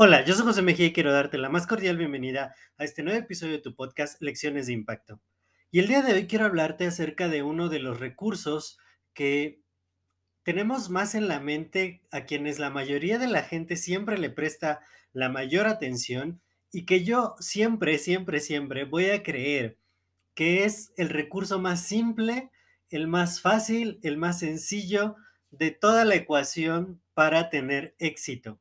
Hola, yo soy José Mejía y quiero darte la más cordial bienvenida a este nuevo episodio de tu podcast Lecciones de Impacto. Y el día de hoy quiero hablarte acerca de uno de los recursos que tenemos más en la mente a quienes la mayoría de la gente siempre le presta la mayor atención y que yo siempre, siempre, siempre voy a creer que es el recurso más simple, el más fácil, el más sencillo de toda la ecuación para tener éxito.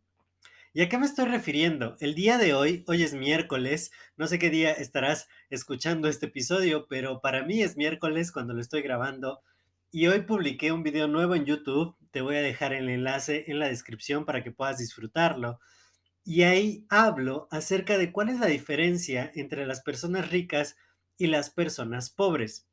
¿Y a qué me estoy refiriendo? El día de hoy, hoy es miércoles, no sé qué día estarás escuchando este episodio, pero para mí es miércoles cuando lo estoy grabando y hoy publiqué un video nuevo en YouTube, te voy a dejar el enlace en la descripción para que puedas disfrutarlo. Y ahí hablo acerca de cuál es la diferencia entre las personas ricas y las personas pobres.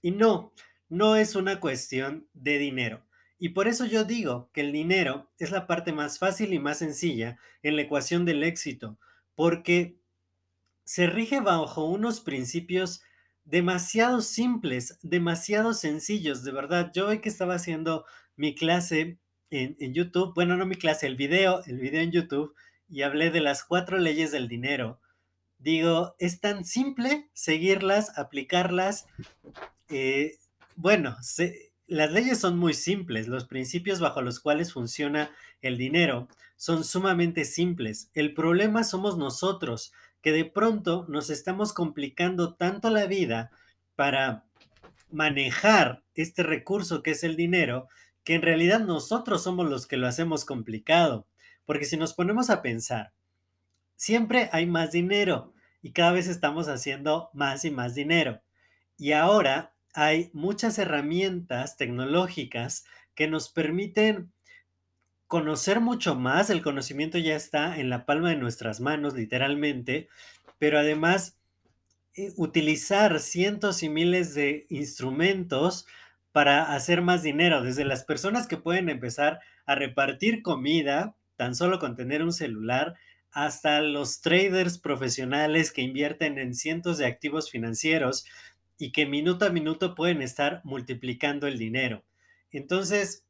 Y no, no es una cuestión de dinero. Y por eso yo digo que el dinero es la parte más fácil y más sencilla en la ecuación del éxito, porque se rige bajo unos principios demasiado simples, demasiado sencillos, de verdad. Yo hoy que estaba haciendo mi clase en, YouTube, bueno, no mi clase, el video, el video en YouTube, y hablé de las cuatro leyes del dinero. Digo, es tan simple seguirlas, aplicarlas. Eh, bueno, se, las leyes son muy simples, los principios bajo los cuales funciona el dinero son sumamente simples. El problema somos nosotros, que de pronto nos estamos complicando tanto la vida para manejar este recurso que es el dinero, que en realidad nosotros somos los que lo hacemos complicado. Porque si nos ponemos a pensar, siempre hay más dinero y cada vez estamos haciendo más y más dinero. Y ahora hay muchas herramientas tecnológicas que nos permiten conocer mucho más. El conocimiento ya está en la palma de nuestras manos, literalmente, pero además eh, utilizar cientos y miles de instrumentos para hacer más dinero, desde las personas que pueden empezar a repartir comida tan solo con tener un celular, hasta los traders profesionales que invierten en cientos de activos financieros y que minuto a minuto pueden estar multiplicando el dinero. Entonces,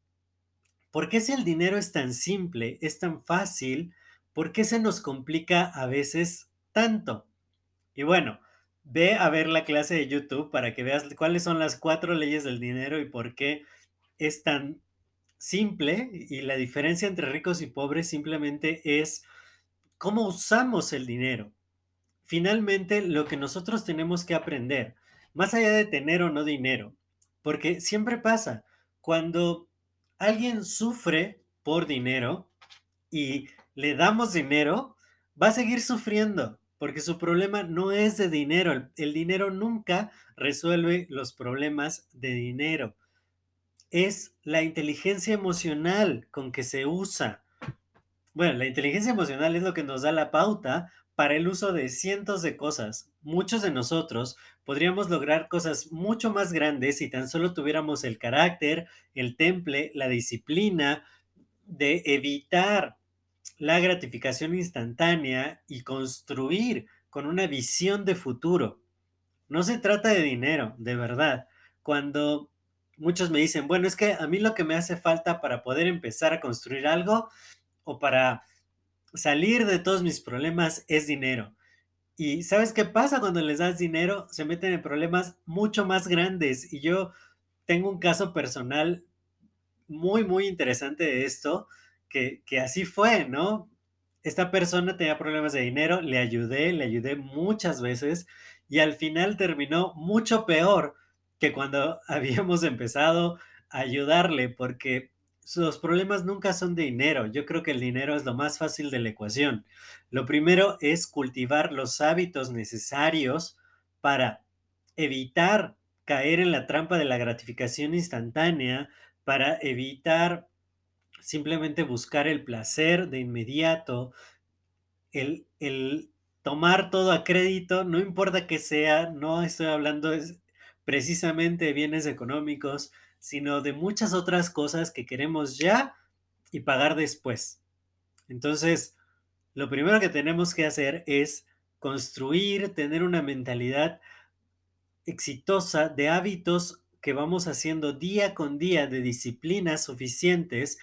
¿por qué si el dinero es tan simple, es tan fácil, por qué se nos complica a veces tanto? Y bueno, ve a ver la clase de YouTube para que veas cuáles son las cuatro leyes del dinero y por qué es tan simple y la diferencia entre ricos y pobres simplemente es cómo usamos el dinero. Finalmente, lo que nosotros tenemos que aprender más allá de tener o no dinero, porque siempre pasa, cuando alguien sufre por dinero y le damos dinero, va a seguir sufriendo, porque su problema no es de dinero, el, dinero nunca resuelve los problemas de dinero, es la inteligencia emocional con que se usa. Bueno, la inteligencia emocional es lo que nos da la pauta para el uso de cientos de cosas. Muchos de nosotros podríamos lograr cosas mucho más grandes si tan solo tuviéramos el carácter, el temple, la disciplina de evitar la gratificación instantánea y construir con una visión de futuro. No se trata de dinero, de verdad. Cuando muchos me dicen, bueno, es que a mí lo que me hace falta para poder empezar a construir algo o para salir de todos mis problemas es dinero. Y ¿sabes qué pasa cuando les das dinero? Se meten en problemas mucho más grandes. Y yo tengo un caso personal muy, muy interesante de esto, que, que así fue, ¿no? Esta persona tenía problemas de dinero, le ayudé, le ayudé muchas veces y al final terminó mucho peor que cuando habíamos empezado a ayudarle, porque los problemas nunca son de dinero. Yo creo que el dinero es lo más fácil de la ecuación. Lo primero es cultivar los hábitos necesarios para evitar caer en la trampa de la gratificación instantánea, para evitar simplemente buscar el placer de inmediato, el, el tomar todo a crédito, no importa que sea, no estoy hablando precisamente de bienes económicos, sino de muchas otras cosas que queremos ya y pagar después. Entonces, lo primero que tenemos que hacer es construir, tener una mentalidad exitosa de hábitos que vamos haciendo día con día, de disciplinas suficientes.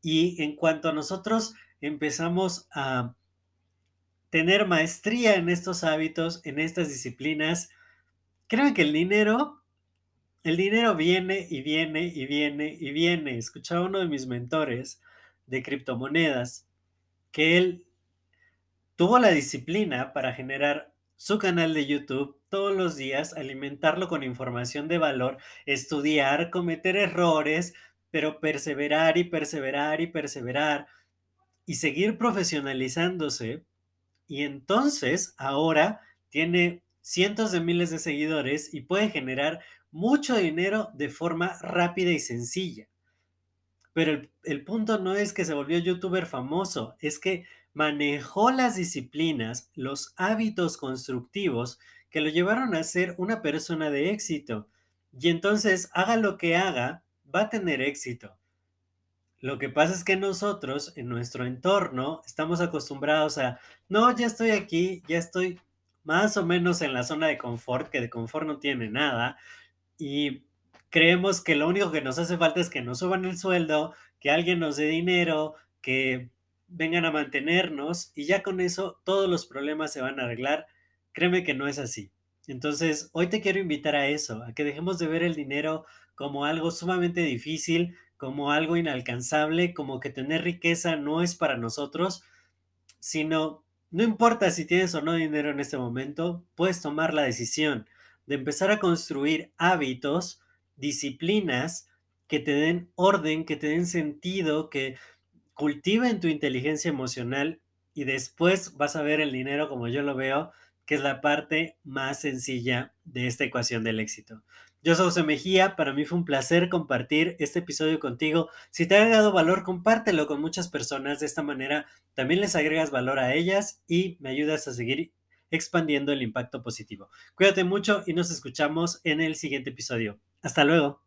Y en cuanto a nosotros empezamos a tener maestría en estos hábitos, en estas disciplinas, creo que el dinero, el dinero viene y viene y viene y viene. Escuchaba uno de mis mentores de criptomonedas que él tuvo la disciplina para generar su canal de YouTube todos los días, alimentarlo con información de valor, estudiar, cometer errores, pero perseverar y perseverar y perseverar y seguir profesionalizándose. Y entonces ahora tiene cientos de miles de seguidores y puede generar mucho dinero de forma rápida y sencilla. Pero el, el, punto no es que se volvió youtuber famoso, es que manejó las disciplinas, los hábitos constructivos que lo llevaron a ser una persona de éxito. Y entonces, haga lo que haga, va a tener éxito. Lo que pasa es que nosotros, en nuestro entorno, estamos acostumbrados a, no, ya estoy aquí, ya estoy más o menos en la zona de confort, que de confort no tiene nada, y creemos que lo único que nos hace falta es que nos suban el sueldo, que alguien nos dé dinero, que vengan a mantenernos y ya con eso todos los problemas se van a arreglar. Créeme que no es así. Entonces, hoy te quiero invitar a eso, a que dejemos de ver el dinero como algo sumamente difícil, como algo inalcanzable, como que tener riqueza no es para nosotros, sino no importa si tienes o no dinero en este momento, puedes tomar la decisión de empezar a construir hábitos, disciplinas que te den orden, que te den sentido, que cultiven tu inteligencia emocional y después vas a ver el dinero como yo lo veo, que es la parte más sencilla de esta ecuación del éxito. Yo soy José Mejía, para mí fue un placer compartir este episodio contigo. Si te ha agregado valor, compártelo con muchas personas. De esta manera también les agregas valor a ellas y me ayudas a seguir expandiendo el impacto positivo. Cuídate mucho y nos escuchamos en el siguiente episodio. Hasta luego.